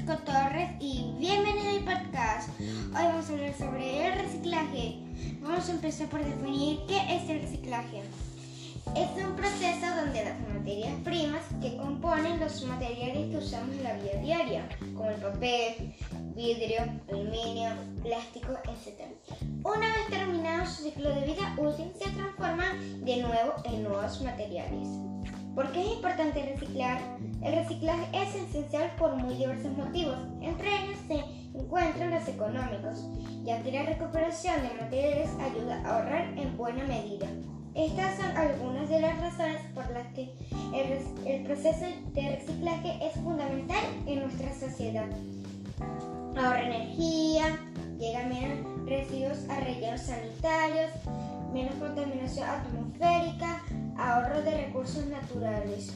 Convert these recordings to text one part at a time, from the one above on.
Francisco Torres y bienvenido al podcast. Hoy vamos a hablar sobre el reciclaje. Vamos a empezar por definir qué es el reciclaje. Es un proceso donde las materias primas que componen los materiales que usamos en la vida diaria, como el papel, vidrio, aluminio, plástico, etc. Una vez terminado su ciclo de vida útil, se transforman de nuevo en nuevos materiales. ¿Por qué es importante reciclar? El reciclaje es esencial por muy diversos motivos. Entre ellos se encuentran los económicos, ya que la recuperación de materiales ayuda a ahorrar en buena medida. Estas son algunas de las razones por las que el, proceso de reciclaje es fundamental en nuestra sociedad. Ahorra energía, llega menos residuos a rellenos sanitarios, menos contaminación atmosférica, ahorro de recursos naturales.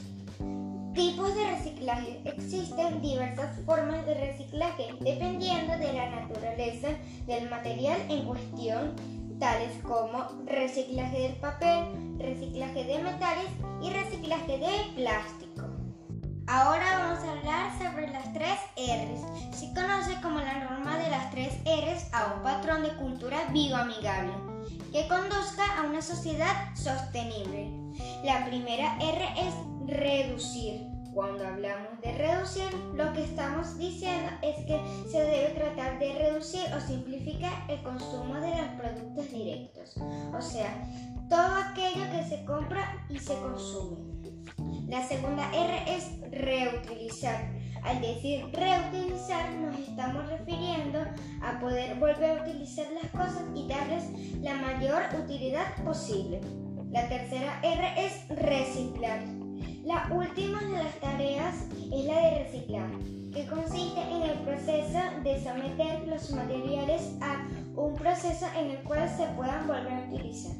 Tipos de reciclaje. Existen diversas formas de reciclaje dependiendo de la naturaleza del material en cuestión, tales como reciclaje del papel, reciclaje de metales y reciclaje de plástico. Ahora vamos a hablar sobre las tres R's. Se conoce como la norma de las tres R's a un patrón de cultura bioamigable que conduzca a una sociedad sostenible. La primera R es reducir. Cuando hablamos de reducir, lo que estamos diciendo es que se debe tratar de reducir o simplificar el consumo de los productos directos, o sea, todo aquello que se compra y se consume. La segunda R es reutilizar. Al decir reutilizar nos estamos refiriendo a poder volver a utilizar las cosas y la mayor utilidad posible. La tercera R es reciclar. La última de las tareas es la de reciclar, que consiste en el proceso de someter los materiales a un proceso en el cual se puedan volver a utilizar,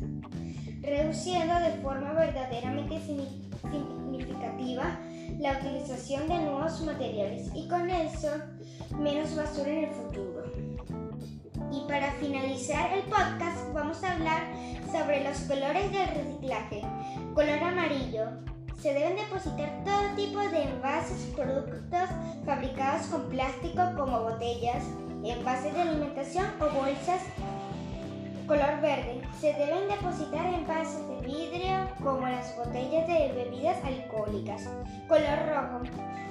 reduciendo de forma verdaderamente significativa la utilización de nuevos materiales y con eso menos basura en el futuro. Y para finalizar el podcast vamos a hablar sobre los colores del reciclaje. Color amarillo. Se deben depositar todo tipo de envases, productos fabricados con plástico como botellas, envases de alimentación o bolsas color verde. Se deben depositar envases como las botellas de bebidas alcohólicas. Color rojo.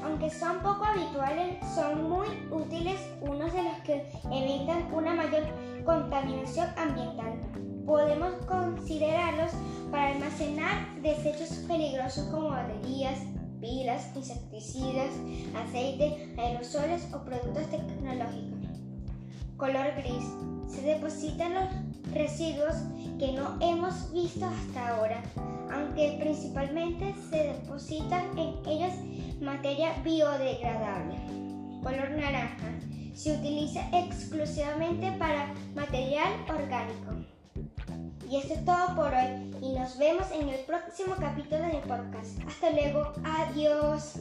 Aunque son poco habituales, son muy útiles unos de los que evitan una mayor contaminación ambiental. Podemos considerarlos para almacenar desechos peligrosos como baterías, pilas, insecticidas, aceite, aerosoles o productos tecnológicos. Color gris. Se depositan los residuos que no hemos visto hasta ahora, aunque principalmente se depositan en ellos materia biodegradable. Color naranja. Se utiliza exclusivamente para material orgánico. Y esto es todo por hoy y nos vemos en el próximo capítulo del podcast. Hasta luego, adiós.